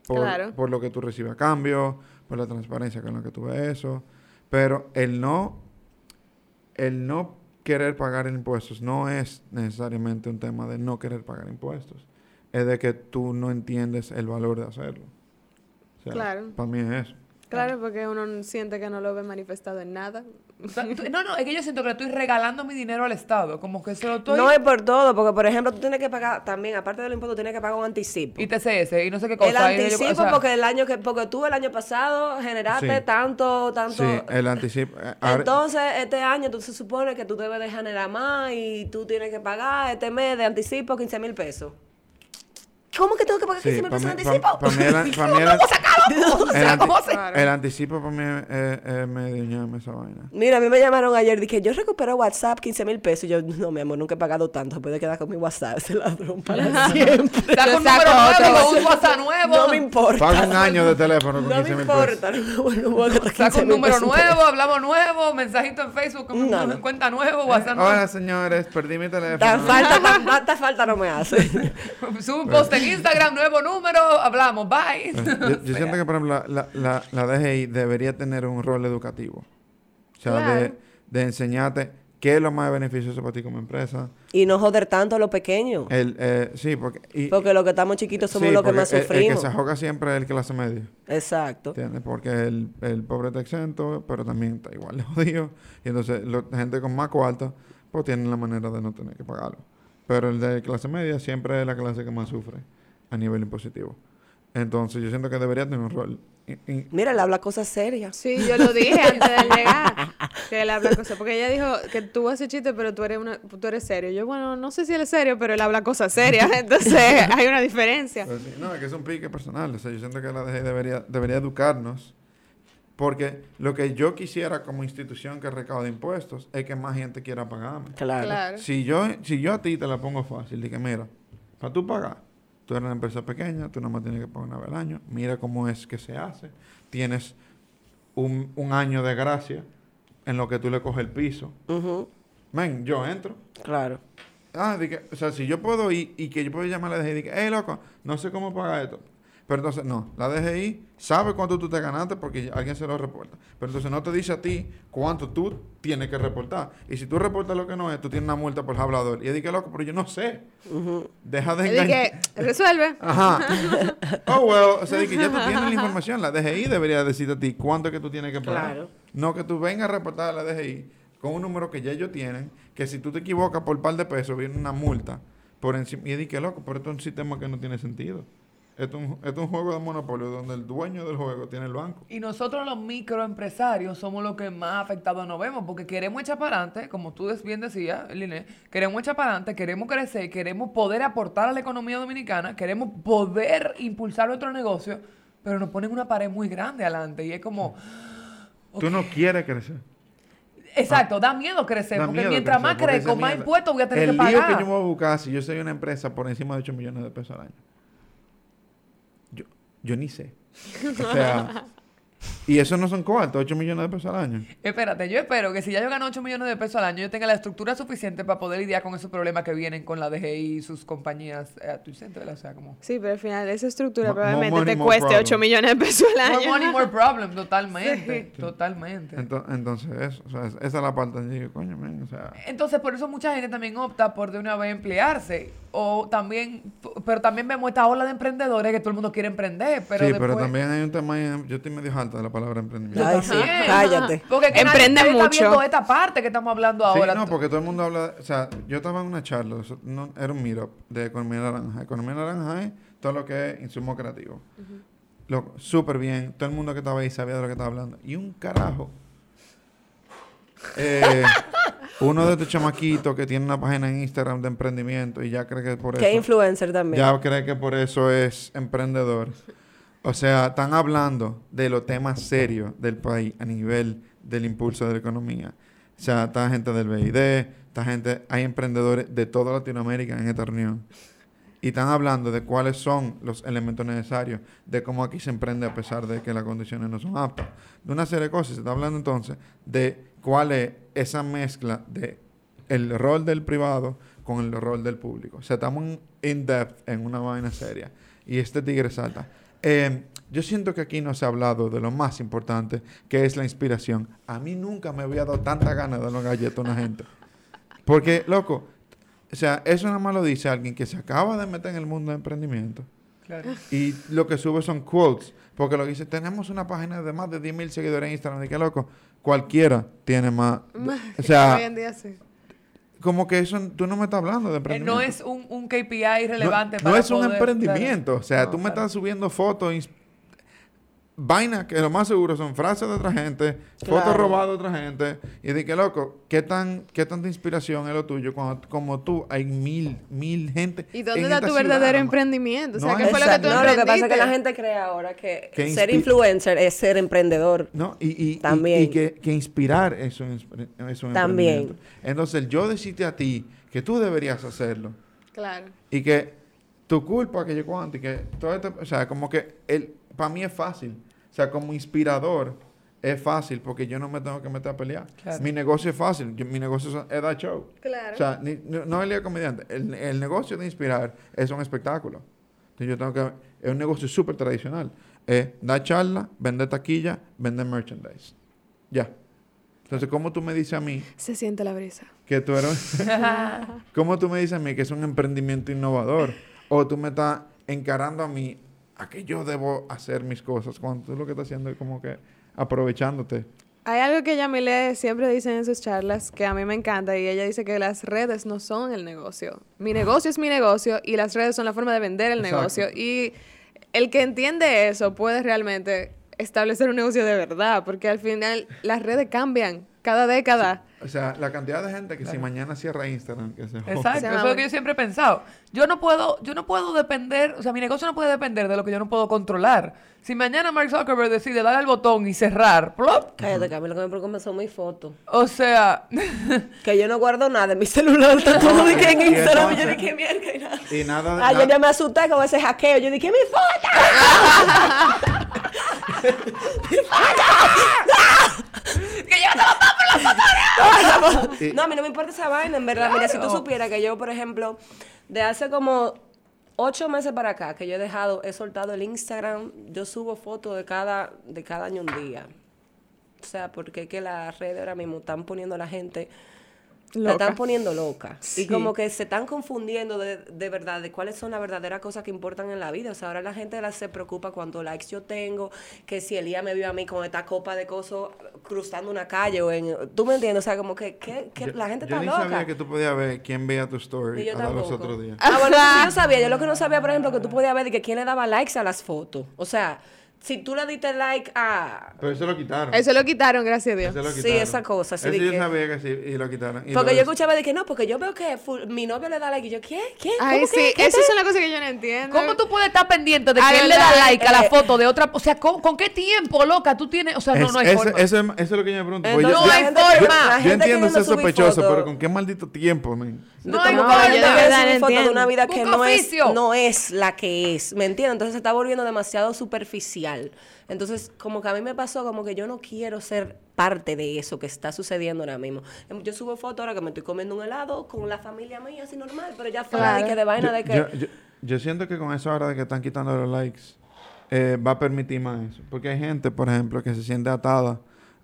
[SPEAKER 4] por,
[SPEAKER 2] Claro.
[SPEAKER 4] por lo que tú recibes a cambio, por la transparencia con la que tú ves eso, pero el no el no querer pagar impuestos no es necesariamente un tema de no querer pagar impuestos. Es de que tú no entiendes el valor de hacerlo. O sea,
[SPEAKER 2] Claro.
[SPEAKER 4] Para mí es eso.
[SPEAKER 2] Claro, porque uno siente que no lo ve manifestado en nada.
[SPEAKER 1] O sea, tú- no, no, es que yo siento que le estoy regalando mi dinero al Estado. Como que se lo estoy...
[SPEAKER 3] No es por todo, porque por ejemplo tú tienes que pagar también, aparte del impuesto, tienes que pagar un anticipo.
[SPEAKER 1] Y TCS, y no sé qué cosa.
[SPEAKER 3] el
[SPEAKER 1] yo-
[SPEAKER 3] anticipo
[SPEAKER 1] o sea,
[SPEAKER 3] porque el año que, porque tú el año pasado generaste
[SPEAKER 4] Sí.
[SPEAKER 3] tanto, tanto.
[SPEAKER 4] Sí, el anticipo. eh,
[SPEAKER 3] Entonces, este año tú se supone que tú debes de generar más y tú tienes que pagar este mes de anticipo 15 mil pesos. ¿Cómo que tengo que pagar
[SPEAKER 4] sí,
[SPEAKER 3] 15 mil pesos
[SPEAKER 4] pa-
[SPEAKER 3] anticipo?
[SPEAKER 4] el an- pa' mí el an-
[SPEAKER 1] O
[SPEAKER 4] el
[SPEAKER 1] sea,
[SPEAKER 4] anti-
[SPEAKER 1] ¿cómo se-
[SPEAKER 4] anticipo para mí es, es- es medio ñame esa vaina.
[SPEAKER 3] Mira, a mí me llamaron ayer y dije, yo recupero WhatsApp 15 mil pesos. Y yo, no, mi amor, nunca he pagado tanto. Se puede quedar con mi WhatsApp, ese ladrón para siempre.
[SPEAKER 1] Saca
[SPEAKER 2] Yo
[SPEAKER 1] un
[SPEAKER 2] saco
[SPEAKER 1] número nuevo, un WhatsApp nuevo.
[SPEAKER 3] No me importa.
[SPEAKER 4] Paga un año de teléfono con
[SPEAKER 3] No
[SPEAKER 4] 15
[SPEAKER 3] me
[SPEAKER 4] mil pesos.
[SPEAKER 3] importa. No, no voy a gastar
[SPEAKER 1] Saca
[SPEAKER 3] 15
[SPEAKER 1] un número
[SPEAKER 3] en
[SPEAKER 1] nuevo, hablamos nuevo, mensajito en Facebook, con
[SPEAKER 3] No,
[SPEAKER 1] una
[SPEAKER 3] no.
[SPEAKER 1] cuenta nuevo, WhatsApp nuevo.
[SPEAKER 4] Hola señores, perdí mi teléfono.
[SPEAKER 3] Tan falta, tan, tanta falta no me hace.
[SPEAKER 1] Sube un post en Instagram, nuevo número, hablamos, bye.
[SPEAKER 4] Yo, yo siento que, por ejemplo, la, la, la, DGI debería tener un rol educativo. O sea, de,
[SPEAKER 2] Claro.
[SPEAKER 4] de enseñarte qué es lo más beneficioso para ti como empresa.
[SPEAKER 3] Y no joder tanto a los pequeños.
[SPEAKER 4] El, eh, sí, porque... y-
[SPEAKER 3] Porque los que estamos chiquitos somos
[SPEAKER 4] sí,
[SPEAKER 3] los que más
[SPEAKER 4] el- El, que
[SPEAKER 3] sufrimos.
[SPEAKER 4] se ahoga siempre es el clase media.
[SPEAKER 3] Exacto.
[SPEAKER 4] ¿Entiendes? Porque el, el pobre está exento, pero también está igual de jodido. Y entonces la gente con más cuarta, pues tienen la manera de no tener que pagarlo. Pero el de clase media siempre es la clase que más sufre a nivel impositivo. Entonces yo siento que debería tener un rol.
[SPEAKER 3] Mira, él habla cosas serias.
[SPEAKER 2] Sí, yo lo dije antes de llegar. Que él habla cosas. Porque ella dijo que tú haces chiste, pero tú eres, una, tú eres serio. Yo, bueno, no sé si él es serio, pero él habla cosas serias. Entonces hay una diferencia.
[SPEAKER 4] Pero sí, no, es que es un pique personal. O sea, yo siento que la DGI debería, debería educarnos. Porque lo que yo quisiera como institución que recaude impuestos es que más gente quiera pagarme.
[SPEAKER 3] Claro.
[SPEAKER 2] Claro.
[SPEAKER 4] Si yo, si yo a ti te la pongo fácil, dije, mira, para tú pagar, tú eres una empresa pequeña, tú nada más tienes que pagar una vez al año, mira cómo es que se hace, tienes un, un año de gracia en lo que tú le coges el piso. Ven, yo entro.
[SPEAKER 3] Claro.
[SPEAKER 4] Ah, dije, o sea, si yo puedo ir y que yo puedo llamar a la y dije, hey, loco, no sé cómo pagar esto. Pero entonces, no, la DGI sabe cuánto tú te ganaste porque alguien se lo reporta. Pero entonces no te dice a ti cuánto tú tienes que reportar. Y si tú reportas lo que no es, tú tienes una multa por hablador. Y yo dije, loco, pero yo no sé. Deja de engañar.
[SPEAKER 2] resuelve.
[SPEAKER 4] Ajá. Oh, well, o sea, de que ya tú tienes la información. La DGI debería decirte a ti cuánto es que tú tienes que pagar.
[SPEAKER 3] Claro.
[SPEAKER 4] No que tú vengas a reportar a la DGI con un número que ya ellos tienen, que si tú te equivocas por un par de pesos, viene una multa por encima. Y dije, loco, pero esto es un sistema que no tiene sentido. Es un, es un juego de monopolio donde el dueño del juego tiene el banco.
[SPEAKER 1] Y nosotros los microempresarios somos los que más afectados nos vemos, porque queremos echar para adelante, como tú bien decías, Liné, queremos echar para adelante, queremos crecer, queremos poder aportar a la economía dominicana, queremos poder impulsar nuestro negocio, pero nos ponen una pared muy grande adelante y es como,
[SPEAKER 4] Tú no quieres crecer.
[SPEAKER 1] exacto, da miedo crecer,
[SPEAKER 4] Da
[SPEAKER 1] porque
[SPEAKER 4] miedo
[SPEAKER 1] mientras
[SPEAKER 4] crecer,
[SPEAKER 1] más crezco, más impuestos voy a tener
[SPEAKER 4] el
[SPEAKER 1] que pagar.
[SPEAKER 4] lío que yo me voy a buscar si yo soy una empresa por encima de 8 millones de pesos al año. Yo, ni sé. O sea, y eso no son cuartos, 8 millones de pesos al año.
[SPEAKER 1] Espérate, yo espero que si ya yo gano 8 millones de pesos al año, yo tenga la estructura suficiente para poder lidiar con esos problemas que vienen con la DGI y sus compañías eh, adyacentes, O sea, como...
[SPEAKER 2] Sí, pero al final esa estructura
[SPEAKER 4] more
[SPEAKER 2] probablemente
[SPEAKER 4] money,
[SPEAKER 2] te
[SPEAKER 4] more
[SPEAKER 2] cueste
[SPEAKER 4] problem.
[SPEAKER 2] 8 millones de pesos al
[SPEAKER 1] More
[SPEAKER 2] año.
[SPEAKER 1] money, more problem, totalmente.
[SPEAKER 2] Sí.
[SPEAKER 1] Totalmente.
[SPEAKER 4] Ento- Entonces, eso, o sea, es- esa es la parte digo, coño, o sea...
[SPEAKER 1] Entonces, por eso mucha gente también opta por de una vez emplearse. O también, pero también vemos esta ola de emprendedores que todo el mundo quiere emprender. Pero
[SPEAKER 4] sí,
[SPEAKER 1] después,
[SPEAKER 4] pero también hay un tema yo estoy medio alta de la palabra emprendimiento.
[SPEAKER 3] Ay, sí, cállate.
[SPEAKER 1] Porque es que
[SPEAKER 2] Emprende
[SPEAKER 1] nadie está
[SPEAKER 2] mucho.
[SPEAKER 1] viendo esta parte que estamos hablando
[SPEAKER 4] Sí,
[SPEAKER 1] ahora.
[SPEAKER 4] no, porque todo el mundo habla, o sea, yo estaba en una charla, no, era un meetup de economía naranja. Economía naranja es todo lo que es insumo creativo. Lo- Súper bien, todo el mundo que estaba ahí sabía de lo que estaba hablando. Y un carajo. Eh, uno de estos chamaquitos que tiene una página en Instagram de emprendimiento y ya cree que por
[SPEAKER 3] Que
[SPEAKER 4] eso...
[SPEAKER 3] influencer también.
[SPEAKER 4] Ya cree que por eso es emprendedor. O sea, están hablando de los temas serios del país a nivel del impulso de la economía. O sea, está gente del BID, está gente, hay emprendedores de toda Latinoamérica en esta reunión. Y están hablando de cuáles son los elementos necesarios, de cómo aquí se emprende a pesar de que las condiciones no son aptas. De una serie de cosas. Se está hablando entonces de cuál es esa mezcla de el rol del privado con el rol del público. O sea, estamos en- in depth en una vaina seria. Y este tigre salta. Eh, yo siento que aquí no se ha hablado de lo más importante, que es la inspiración. A mí nunca me había dado tanta ganas de dar una galleta a una gente. Porque, loco, o sea, eso nada más lo dice alguien que se acaba de meter en el mundo de emprendimiento.
[SPEAKER 1] Claro.
[SPEAKER 4] Y lo que sube son quotes. Porque lo que dice, tenemos una página de más de 10 mil seguidores en Instagram. ¿De qué loco? Cualquiera tiene más. O sea,
[SPEAKER 2] Hoy en día sí.
[SPEAKER 4] como que eso, tú no me estás hablando de
[SPEAKER 1] Eh,
[SPEAKER 4] emprendimiento.
[SPEAKER 1] no es un, un KPI relevante
[SPEAKER 4] No,
[SPEAKER 1] para
[SPEAKER 4] no es un emprendimiento.
[SPEAKER 1] claro.
[SPEAKER 4] O sea,
[SPEAKER 1] No,
[SPEAKER 4] tú me
[SPEAKER 1] claro.
[SPEAKER 4] estás subiendo fotos, vainas que lo más seguro son frases de otra gente, fotos robadas de otra gente. Y de que, loco, ¿qué, tan, ¿qué tanta inspiración es lo tuyo? Cuando como tú hay mil, mil gente.
[SPEAKER 2] ¿Y dónde
[SPEAKER 4] en
[SPEAKER 2] está
[SPEAKER 4] esta
[SPEAKER 2] tu verdadero emprendimiento? O sea,
[SPEAKER 4] No
[SPEAKER 2] ¿qué fue lo que tú.
[SPEAKER 3] No, lo que pasa es que la gente cree ahora que,
[SPEAKER 4] Que
[SPEAKER 3] ser influencer es ser emprendedor.
[SPEAKER 4] No, y,
[SPEAKER 3] También.
[SPEAKER 4] y que, que inspirar es un, inspir- es un
[SPEAKER 3] También.
[SPEAKER 4] emprendimiento. Entonces, yo decirte a ti que tú deberías hacerlo
[SPEAKER 2] Claro.
[SPEAKER 4] y que tu culpa, que yo cuánto, y que todo esto, o sea, como que el, para mí es fácil. O sea, como inspirador es fácil porque yo no me tengo que meter a pelear.
[SPEAKER 1] Claro.
[SPEAKER 4] Mi negocio es fácil, yo- mi negocio es, es dar show.
[SPEAKER 2] Claro.
[SPEAKER 4] O sea, ni- no, no el comediante, el, el negocio de inspirar es un espectáculo. Entonces yo tengo que, es un negocio súper tradicional. Es dar charla, vender taquilla, vender merchandise. Ya. Entonces, ¿cómo tú me dices a mí
[SPEAKER 2] Se siente la brisa.
[SPEAKER 4] que tú eres... ¿Cómo tú me dices a mí que es un emprendimiento innovador? O tú me estás encarando a mí a que yo debo hacer mis cosas cuando tú lo que estás haciendo es como que aprovechándote.
[SPEAKER 2] Hay algo que Yamile siempre dice en sus charlas que a mí me encanta y ella dice que las redes no son el negocio. Mi negocio es mi negocio y las redes son la forma de vender el
[SPEAKER 4] Exacto.
[SPEAKER 2] negocio. Y el que entiende eso puede realmente establecer un negocio de verdad porque al final las redes cambian cada década.
[SPEAKER 4] O sea, la cantidad de gente que si mañana cierra Instagram, que se joda.
[SPEAKER 1] Exacto, eso es lo que yo siempre he pensado. Yo no puedo, yo no puedo depender, o sea, mi negocio no puede depender de lo que yo no puedo controlar. Si mañana Mark Zuckerberg decide dar al botón y cerrar, plop,
[SPEAKER 3] Cállate, que a mí lo que me preocupa son mis fotos.
[SPEAKER 1] o sea,
[SPEAKER 3] Que yo no guardo nada en mi celular. Está todo de que en
[SPEAKER 4] Y
[SPEAKER 3] Instagram. Y yo dije, mierda. y nada.
[SPEAKER 4] Y nada de...
[SPEAKER 3] Ayer
[SPEAKER 4] na-
[SPEAKER 3] ya me asusté con ese hackeo. Yo dije, mi foto.
[SPEAKER 1] que yo
[SPEAKER 4] Y-
[SPEAKER 3] No, a mí no me importa esa vaina, en verdad. Mira, si tú supieras que yo, por ejemplo, de hace como ocho meses para acá, que yo he dejado, he soltado el Instagram, yo subo fotos de cada, de cada año un día. O sea, porque es que las redes ahora mismo están poniendo a la gente, la
[SPEAKER 2] Loca.
[SPEAKER 3] están poniendo loca.
[SPEAKER 2] Sí.
[SPEAKER 3] Y como que se están confundiendo de, de verdad, de cuáles son las verdaderas cosas que importan en la vida. O sea, ahora la gente la- se preocupa cuántos likes yo tengo, que si Elías me vio a mí con esta copa de coso cruzando una calle o en... ¿Tú me entiendes? O sea, como que, que- que
[SPEAKER 4] yo-
[SPEAKER 3] la gente
[SPEAKER 4] yo
[SPEAKER 3] está
[SPEAKER 4] ni
[SPEAKER 3] loca.
[SPEAKER 4] sabía que tú podías ver quién veía tu story
[SPEAKER 3] yo
[SPEAKER 4] a los otros días.
[SPEAKER 3] Ah, bueno, yo sabía. Yo lo que no sabía, por ejemplo, que tú podías ver de que quién le daba likes a las fotos. O sea, si tú le diste like a...
[SPEAKER 4] Pero eso lo quitaron.
[SPEAKER 2] Eso lo quitaron, gracias a Dios.
[SPEAKER 4] Eso lo
[SPEAKER 3] Sí,
[SPEAKER 4] quitaron.
[SPEAKER 3] esa cosa, sí,
[SPEAKER 4] Eso yo
[SPEAKER 3] que-
[SPEAKER 4] sabía que sí, y lo quitaron. Y
[SPEAKER 3] Porque
[SPEAKER 4] lo
[SPEAKER 3] yo escuchaba de que no, porque yo veo que fu- mi novio le da like y yo, ¿qué? ¿Qué?
[SPEAKER 2] Ay,
[SPEAKER 3] ¿Cómo
[SPEAKER 2] sí,
[SPEAKER 3] que? ¿Qué
[SPEAKER 2] esas
[SPEAKER 3] te-
[SPEAKER 2] son las cosas que yo no entiendo.
[SPEAKER 1] ¿Cómo tú puedes estar pendiente de que él le da like a la
[SPEAKER 3] Eh,
[SPEAKER 1] foto de otra? O sea, ¿con, con qué tiempo, loca, tú tienes? O sea, no,
[SPEAKER 4] Es-
[SPEAKER 1] no hay
[SPEAKER 4] ese-
[SPEAKER 1] forma.
[SPEAKER 4] Eso, es- eso es lo que yo me pregunto.
[SPEAKER 3] Entonces,
[SPEAKER 4] yo-
[SPEAKER 1] No
[SPEAKER 3] la
[SPEAKER 1] hay forma.
[SPEAKER 4] Yo
[SPEAKER 3] gente
[SPEAKER 4] entiendo ser sospechoso, pero ¿con qué maldito tiempo, men?
[SPEAKER 3] De
[SPEAKER 1] No hay forma. Yo
[SPEAKER 3] yo
[SPEAKER 1] de
[SPEAKER 3] quiero
[SPEAKER 2] verdad
[SPEAKER 3] foto de una vida que es, no es la que es, ¿me entiendes? Entonces se está volviendo demasiado superficial. Entonces, como que a mí me pasó como que yo no quiero ser parte de eso que está sucediendo ahora mismo. Em, Yo subo fotos ahora que me estoy comiendo un helado con la familia mía, así normal, pero ya fuera de
[SPEAKER 2] Claro.
[SPEAKER 3] que de vaina
[SPEAKER 4] Yo,
[SPEAKER 3] de que...
[SPEAKER 4] yo, yo- yo siento que con eso ahora de que están quitando los likes, eh, va a permitir más eso. Porque hay gente, por ejemplo, que se siente atada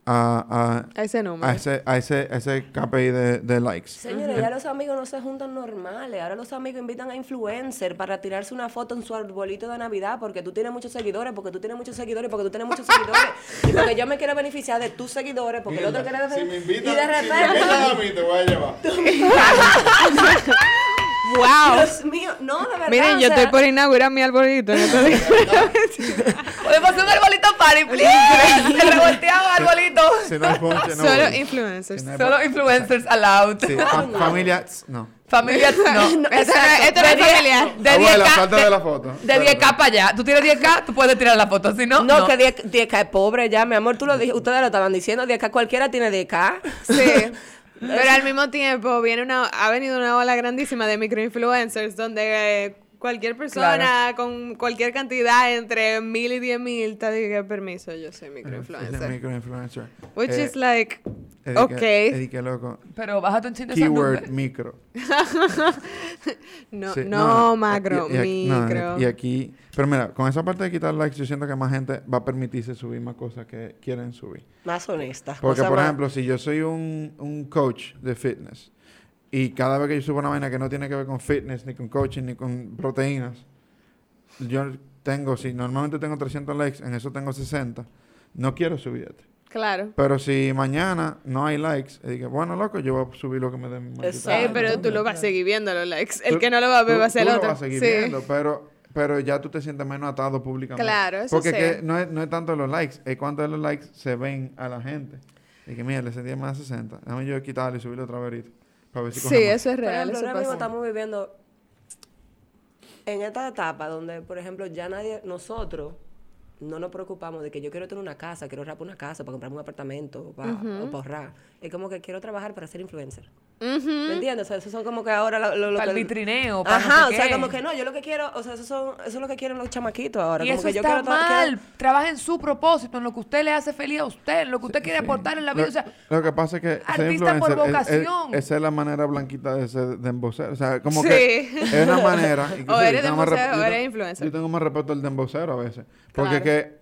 [SPEAKER 4] a,
[SPEAKER 2] A ese
[SPEAKER 4] a,
[SPEAKER 2] número.
[SPEAKER 4] a ese, a, ese, a ese KPI de, de likes.
[SPEAKER 3] Señores, ya los amigos no se juntan normales. Ahora los amigos invitan a influencers para tirarse una foto en su arbolito de Navidad porque tú tienes muchos seguidores, porque tú tienes muchos seguidores, porque tú tienes muchos seguidores. y porque yo me quiero beneficiar de tus seguidores, porque el otro quiere... y de repente...
[SPEAKER 4] a mí, te voy a llevar.
[SPEAKER 2] ¡Wow!
[SPEAKER 3] Dios mío, no, de verdad.
[SPEAKER 2] Miren,
[SPEAKER 3] o
[SPEAKER 2] yo
[SPEAKER 3] sea,
[SPEAKER 2] estoy por inaugurar mi arbolito.
[SPEAKER 1] Podemos hacer un arbolito party, please. El revolteado arbolito.
[SPEAKER 4] Si no hay ponche, no
[SPEAKER 2] Solo
[SPEAKER 4] voy.
[SPEAKER 2] influencers.
[SPEAKER 4] Hay
[SPEAKER 1] Solo influencers allowed.
[SPEAKER 4] Sí, fam- familia, no.
[SPEAKER 1] Familia, no.
[SPEAKER 2] No, esto no- esto no
[SPEAKER 1] De
[SPEAKER 2] es
[SPEAKER 1] 10
[SPEAKER 2] familiar.
[SPEAKER 1] De
[SPEAKER 4] Abuela,
[SPEAKER 1] 10K.
[SPEAKER 4] falta
[SPEAKER 1] de-
[SPEAKER 4] de la foto.
[SPEAKER 1] De 10K para allá. Tú tienes 10K, tú puedes tirar la foto. Si no,
[SPEAKER 3] No,
[SPEAKER 1] no.
[SPEAKER 3] que 10, 10K es pobre ya, mi amor, tú lo dijiste, ustedes lo estaban diciendo, 10K cualquiera tiene 10K.
[SPEAKER 2] Sí. Pero al mismo tiempo viene una, ha venido una ola grandísima de microinfluencers donde eh, cualquier persona con cualquier cantidad entre mil y diez mil te diga permiso, yo soy microinfluencer.
[SPEAKER 4] microinfluencer.
[SPEAKER 2] Which
[SPEAKER 4] Eh,
[SPEAKER 2] is like,
[SPEAKER 4] Eddie,
[SPEAKER 2] ok.
[SPEAKER 4] que- Eddie, que loco.
[SPEAKER 1] Pero bájate un esas
[SPEAKER 4] Keyword micro.
[SPEAKER 2] no,
[SPEAKER 4] Sí,
[SPEAKER 2] no, macro,
[SPEAKER 4] y- y aquí- no,
[SPEAKER 2] micro.
[SPEAKER 4] y aquí, pero mira, con esa parte de quitar likes, yo siento que más gente va a permitirse subir más cosas que quieren subir.
[SPEAKER 3] Más honestas.
[SPEAKER 4] Porque, por
[SPEAKER 3] más-
[SPEAKER 4] ejemplo, si yo soy un, un coach de fitness y cada vez que yo subo una vaina que no tiene que ver con fitness, ni con coaching, ni con proteínas, yo tengo, si normalmente tengo 300 likes, en eso tengo 60, no quiero subir este.
[SPEAKER 2] Claro.
[SPEAKER 4] Pero si mañana no hay likes, y digo, bueno, loco, yo voy a subir lo que me den.
[SPEAKER 3] Exacto.
[SPEAKER 4] Gana
[SPEAKER 2] pero tú lo vas a seguir viendo los likes. El
[SPEAKER 4] Tú-
[SPEAKER 2] que no lo va a ver
[SPEAKER 4] tú-
[SPEAKER 2] va a ser
[SPEAKER 4] tú
[SPEAKER 2] el
[SPEAKER 4] lo
[SPEAKER 2] otro.
[SPEAKER 4] vas a seguir
[SPEAKER 2] Sí.
[SPEAKER 4] viendo, pero, pero ya tú te sientes menos atado públicamente.
[SPEAKER 2] Claro, eso
[SPEAKER 4] Porque
[SPEAKER 2] sí.
[SPEAKER 4] que no, es, no es tanto los likes, es cuánto de los likes se ven a la gente. Y que mira, le sentí más de 60. Déjame yo quitarlo y subirlo otra vez ahorita. Para ver si
[SPEAKER 2] Sí, eso es
[SPEAKER 3] Por
[SPEAKER 2] real,
[SPEAKER 3] ejemplo,
[SPEAKER 2] eso
[SPEAKER 3] ahora mismo estamos viviendo en esta etapa donde, por ejemplo, ya nadie, nosotros no nos preocupamos de que yo quiero tener una casa, quiero ahorrar para una casa, para comprarme un apartamento, para, o para ahorrar. Es como que quiero trabajar para ser influencer. ¿Me entiendes? O sea, esos son como que ahora lo, lo- lo
[SPEAKER 1] Para el vitrineo, para
[SPEAKER 3] Ajá,
[SPEAKER 1] no
[SPEAKER 3] o sea,
[SPEAKER 1] qué.
[SPEAKER 3] como que no, yo lo que quiero, o sea, eso, son, eso es lo que quieren los chamaquitos ahora.
[SPEAKER 1] Y
[SPEAKER 3] como
[SPEAKER 1] eso
[SPEAKER 3] que yo
[SPEAKER 1] está
[SPEAKER 3] quiero
[SPEAKER 1] mal.
[SPEAKER 3] quiero-
[SPEAKER 1] Trabaja en su propósito, en lo que usted le hace feliz a usted, en lo que usted quiere
[SPEAKER 4] Sí.
[SPEAKER 1] aportar en la vida.
[SPEAKER 4] Lo,
[SPEAKER 1] O sea,
[SPEAKER 4] lo que pasa es que
[SPEAKER 1] artista por
[SPEAKER 4] influencer es- es-
[SPEAKER 1] vocación.
[SPEAKER 4] esa es la manera blanquita de ser de embocero. O sea, como
[SPEAKER 2] Sí.
[SPEAKER 4] que es una manera. y que
[SPEAKER 2] O
[SPEAKER 4] sí,
[SPEAKER 2] eres dembocero o eres influencer.
[SPEAKER 4] Yo tengo más respeto al de embocero a veces. Porque
[SPEAKER 2] Claro.
[SPEAKER 4] que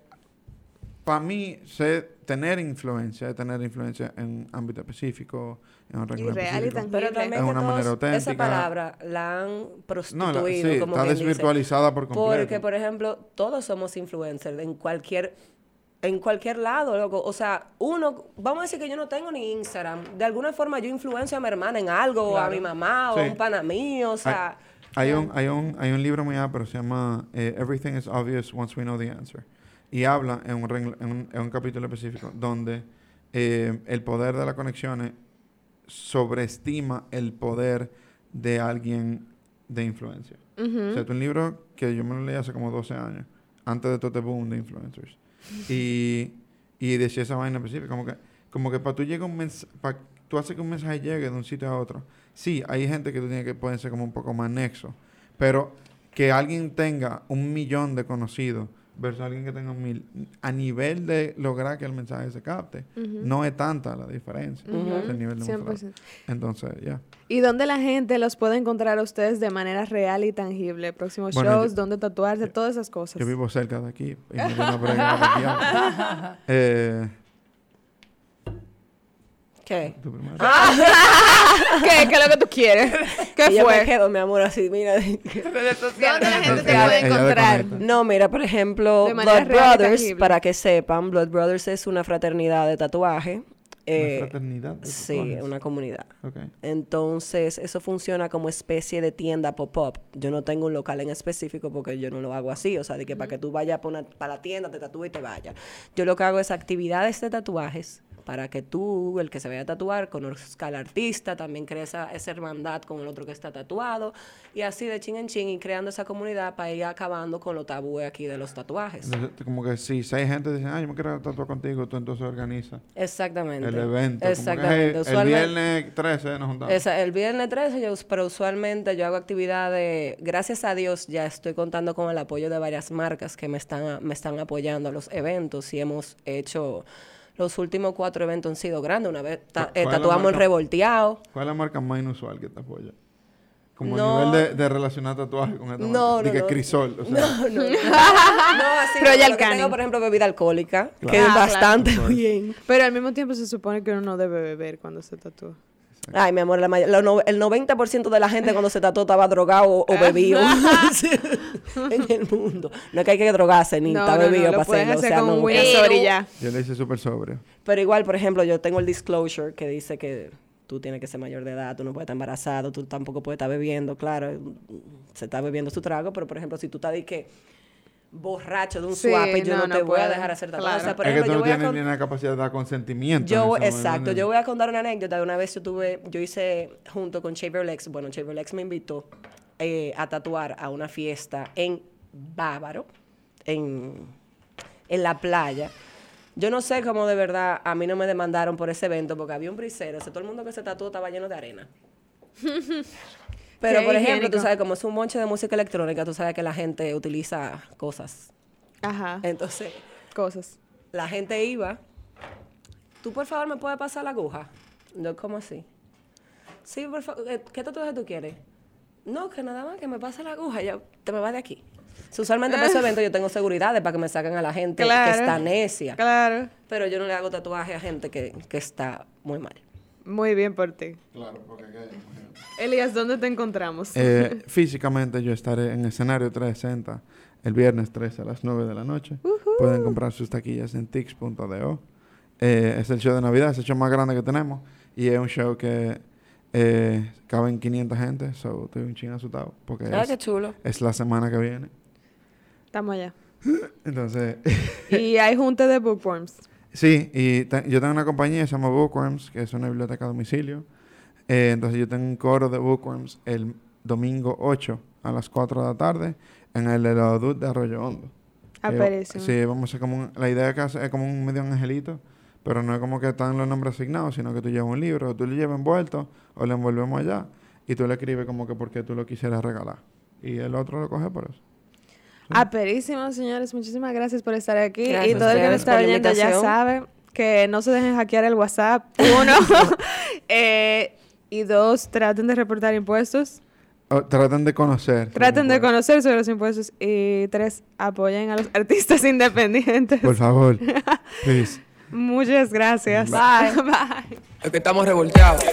[SPEAKER 4] para mí ser- tener influencia es tener influencia en un ámbito específico, en un rango
[SPEAKER 2] real y
[SPEAKER 4] específico.
[SPEAKER 2] tangible.
[SPEAKER 3] Pero también
[SPEAKER 4] Es una
[SPEAKER 3] todos-
[SPEAKER 4] manera auténtica.
[SPEAKER 3] esa palabra la han
[SPEAKER 4] No,
[SPEAKER 3] prostituido,
[SPEAKER 4] la- sí,
[SPEAKER 3] como
[SPEAKER 4] está
[SPEAKER 3] quien dice.
[SPEAKER 4] desvirtualizada por completo.
[SPEAKER 3] Porque, por ejemplo, todos somos influencers en cualquier en cualquier lado, loco. O sea, uno, vamos a decir que yo no tengo ni Instagram. De alguna forma yo influencio a mi hermana en algo, o a mi mamá, o a
[SPEAKER 4] Sí.
[SPEAKER 3] un pana mío, o sea...
[SPEAKER 4] Hay, un, hay, un, hay un libro muy pero se llama eh, Everything is Obvious Once We Know the Answer. Y habla en un, en un, en un capítulo específico donde eh, el poder de las conexiones sobreestima el poder de alguien de influencia. O sea, es un libro que yo me lo leí hace como 12 años, antes de todo este boom de influencers. Y, y decía esa vaina específica, como que, como que para tú llegar un mensaje, tú haces que un mensaje llegue de un sitio a otro. Sí, hay gente que tú tienes que pueden ser como un poco más nexo, pero que alguien tenga un millón de conocidos versus alguien que tenga mil, a nivel de lograr que el mensaje se capte, no es tanta la diferencia. Es el nivel de un
[SPEAKER 2] 100%.
[SPEAKER 4] Entonces, ya.
[SPEAKER 2] ¿Y dónde la gente los puede encontrar a ustedes de manera real y tangible? Próximos
[SPEAKER 4] Bueno,
[SPEAKER 2] shows,
[SPEAKER 4] yo-
[SPEAKER 2] dónde tatuarse, todas esas cosas.
[SPEAKER 4] Yo vivo cerca de aquí y me eh,
[SPEAKER 3] ¿Qué?
[SPEAKER 4] primero.
[SPEAKER 2] ¿Qué? ¿Qué es lo que tú quieres? ¿Qué
[SPEAKER 3] Y yo me
[SPEAKER 2] fue?
[SPEAKER 3] quedo, mi amor, así, mira.
[SPEAKER 1] redes sociales.
[SPEAKER 2] ¿Dónde la gente te puede encontrar?
[SPEAKER 3] No, mira, por ejemplo, Blood Brothers,
[SPEAKER 2] tangible.
[SPEAKER 3] para que sepan, Blood Brothers es una fraternidad de tatuaje.
[SPEAKER 4] Una
[SPEAKER 3] eh,
[SPEAKER 4] fraternidad. de
[SPEAKER 3] sí, una comunidad. Entonces, eso funciona como especie de tienda pop-up. Yo no tengo un local en específico porque yo no lo hago así. O sea, de que para que tú vayas para la tienda, te tatúes y te vayas. Yo lo que hago es actividades de tatuajes para que tú, el que se vaya a tatuar, conozca al artista, también crea esa, esa hermandad con el otro que está tatuado, y así de chin en chin, y creando esa comunidad para ir acabando con los tabúes aquí de los tatuajes.
[SPEAKER 4] Como que si seis gente dicen, ay, yo me quiero tatuar contigo, tú entonces organizas
[SPEAKER 3] Exactamente.
[SPEAKER 4] el evento. Como que,
[SPEAKER 3] Exactamente.
[SPEAKER 4] "Hey, el viernes 13 nos juntamos.
[SPEAKER 3] Esa- el viernes 13, yo, pero usualmente yo hago actividades, gracias a Dios ya estoy contando con el apoyo de varias marcas que me están, me están apoyando a los eventos y hemos hecho, los últimos cuatro eventos han sido grandes, una vez ta-
[SPEAKER 4] ¿Cuál-
[SPEAKER 3] eh,
[SPEAKER 4] es
[SPEAKER 3] tatuamos en? Revolteado,
[SPEAKER 4] ¿Cuál es la marca más inusual que te apoya? Como
[SPEAKER 3] No.
[SPEAKER 4] a nivel de, de relacionar tatuajes con esta
[SPEAKER 3] No,
[SPEAKER 4] marca.
[SPEAKER 3] No, no.
[SPEAKER 4] Crisol, o sea,
[SPEAKER 3] No, no. no, así
[SPEAKER 2] Pero
[SPEAKER 3] no,
[SPEAKER 2] ya el
[SPEAKER 3] tengo, por ejemplo, bebida alcohólica,
[SPEAKER 4] Claro.
[SPEAKER 3] que es
[SPEAKER 2] Ah, claro.
[SPEAKER 3] bastante
[SPEAKER 4] Claro.
[SPEAKER 3] bien.
[SPEAKER 2] Pero al mismo tiempo se supone que uno no debe beber cuando se tatúa.
[SPEAKER 3] Ay, mi amor, la no- el 90% de la gente cuando se tatuó estaba drogado o, o bebido en el mundo. No es que hay que drogarse ni
[SPEAKER 2] No,
[SPEAKER 3] está
[SPEAKER 2] no, no,
[SPEAKER 3] bebido para hacerlo. o sea,
[SPEAKER 2] con
[SPEAKER 3] no.
[SPEAKER 2] un ya.
[SPEAKER 4] yo le hice súper sobrio.
[SPEAKER 3] Pero igual, por ejemplo, yo tengo el disclosure que dice que tú tienes que ser mayor de edad, tú no puedes estar embarazado, tú tampoco puedes estar bebiendo. Claro, se está bebiendo su trago, pero por ejemplo, si tú estás de que borracho de un
[SPEAKER 2] Sí,
[SPEAKER 3] swap, yo
[SPEAKER 2] no,
[SPEAKER 3] no, te
[SPEAKER 2] no
[SPEAKER 3] voy a dejar hacer
[SPEAKER 2] claro.
[SPEAKER 3] O sea, por
[SPEAKER 4] es que
[SPEAKER 3] ejemplo,
[SPEAKER 4] tú
[SPEAKER 3] yo
[SPEAKER 4] no
[SPEAKER 3] a
[SPEAKER 4] tienes
[SPEAKER 3] con-
[SPEAKER 4] ni la capacidad de dar consentimiento.
[SPEAKER 3] yo, exacto,
[SPEAKER 4] ¿no?
[SPEAKER 3] yo voy a contar una anécdota. Una vez yo tuve, yo hice junto con Shaver Lex, bueno, Shaver Lex me invitó eh, a tatuar a una fiesta en Bávaro, en, en la playa. Yo no sé cómo de verdad a mí no me demandaron por ese evento porque había un brisero, o sea, todo el mundo que se tatuó estaba lleno de arena. Pero,
[SPEAKER 2] Qué
[SPEAKER 3] por ejemplo,
[SPEAKER 2] higiénico.
[SPEAKER 3] tú sabes, como es un monche de música electrónica, tú sabes que la gente utiliza cosas.
[SPEAKER 2] Ajá.
[SPEAKER 3] Entonces,
[SPEAKER 2] Cosas.
[SPEAKER 3] la gente iba. ¿Tú por favor me puedes pasar la aguja? Yo, ¿cómo así? Sí, por favor. eh, ¿Qué tatuaje tú quieres? No, que nada más que me pase la aguja. Ya te me vas de aquí. So, usualmente para ese evento yo tengo seguridades para que me saquen a la gente
[SPEAKER 2] Claro.
[SPEAKER 3] que está necia.
[SPEAKER 2] Claro.
[SPEAKER 3] Pero yo no le hago tatuaje a gente que, que está muy mal.
[SPEAKER 2] Muy bien por ti.
[SPEAKER 4] Claro, porque.
[SPEAKER 2] Elías, ¿dónde te encontramos?
[SPEAKER 4] Eh, físicamente yo estaré en escenario 360 el viernes 13 a las 9 de la noche. Pueden comprar sus taquillas en tix.do. Eh, es el show de Navidad, es el show más grande que tenemos. Y es un show que eh, caben 500 gente, so estoy un ching asustado porque
[SPEAKER 3] Ah,
[SPEAKER 4] es,
[SPEAKER 3] qué chulo.
[SPEAKER 4] es la semana que viene.
[SPEAKER 2] Estamos allá.
[SPEAKER 4] Entonces,
[SPEAKER 2] Y hay junta de bookworms.
[SPEAKER 4] Sí, y yo tengo una compañía que se llama Bookworms, que es una biblioteca a domicilio. Eh, entonces yo tengo un coro de Bookworms el domingo 8 a las 4 de la tarde en el Helodut de Arroyo Hondo.
[SPEAKER 2] Perísimo.
[SPEAKER 4] Sí, vamos a hacer como un- la idea es que es como un medio angelito, pero no es como que están los nombres asignados, sino que tú llevas un libro, o tú lo llevas envuelto o lo envolvemos allá y tú le escribes como que porque tú lo quisieras regalar. Y el otro lo coge por eso.
[SPEAKER 2] Ah, perísimo, señores. Muchísimas gracias por estar aquí.
[SPEAKER 3] Gracias
[SPEAKER 2] y todo el que
[SPEAKER 3] ustedes
[SPEAKER 2] está oyendo ya sabe que no se dejen hackear el WhatsApp. Uno. Eh, y dos, traten de reportar impuestos.
[SPEAKER 4] Oh, traten de conocer.
[SPEAKER 2] Traten de conocer sobre los impuestos. Y tres, apoyen a los artistas independientes.
[SPEAKER 4] Por favor. Please.
[SPEAKER 2] Muchas gracias.
[SPEAKER 3] Bye.
[SPEAKER 2] Bye.
[SPEAKER 1] Es que estamos revolteados.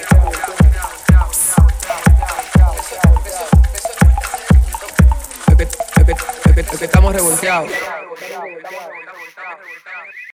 [SPEAKER 1] Revolteados.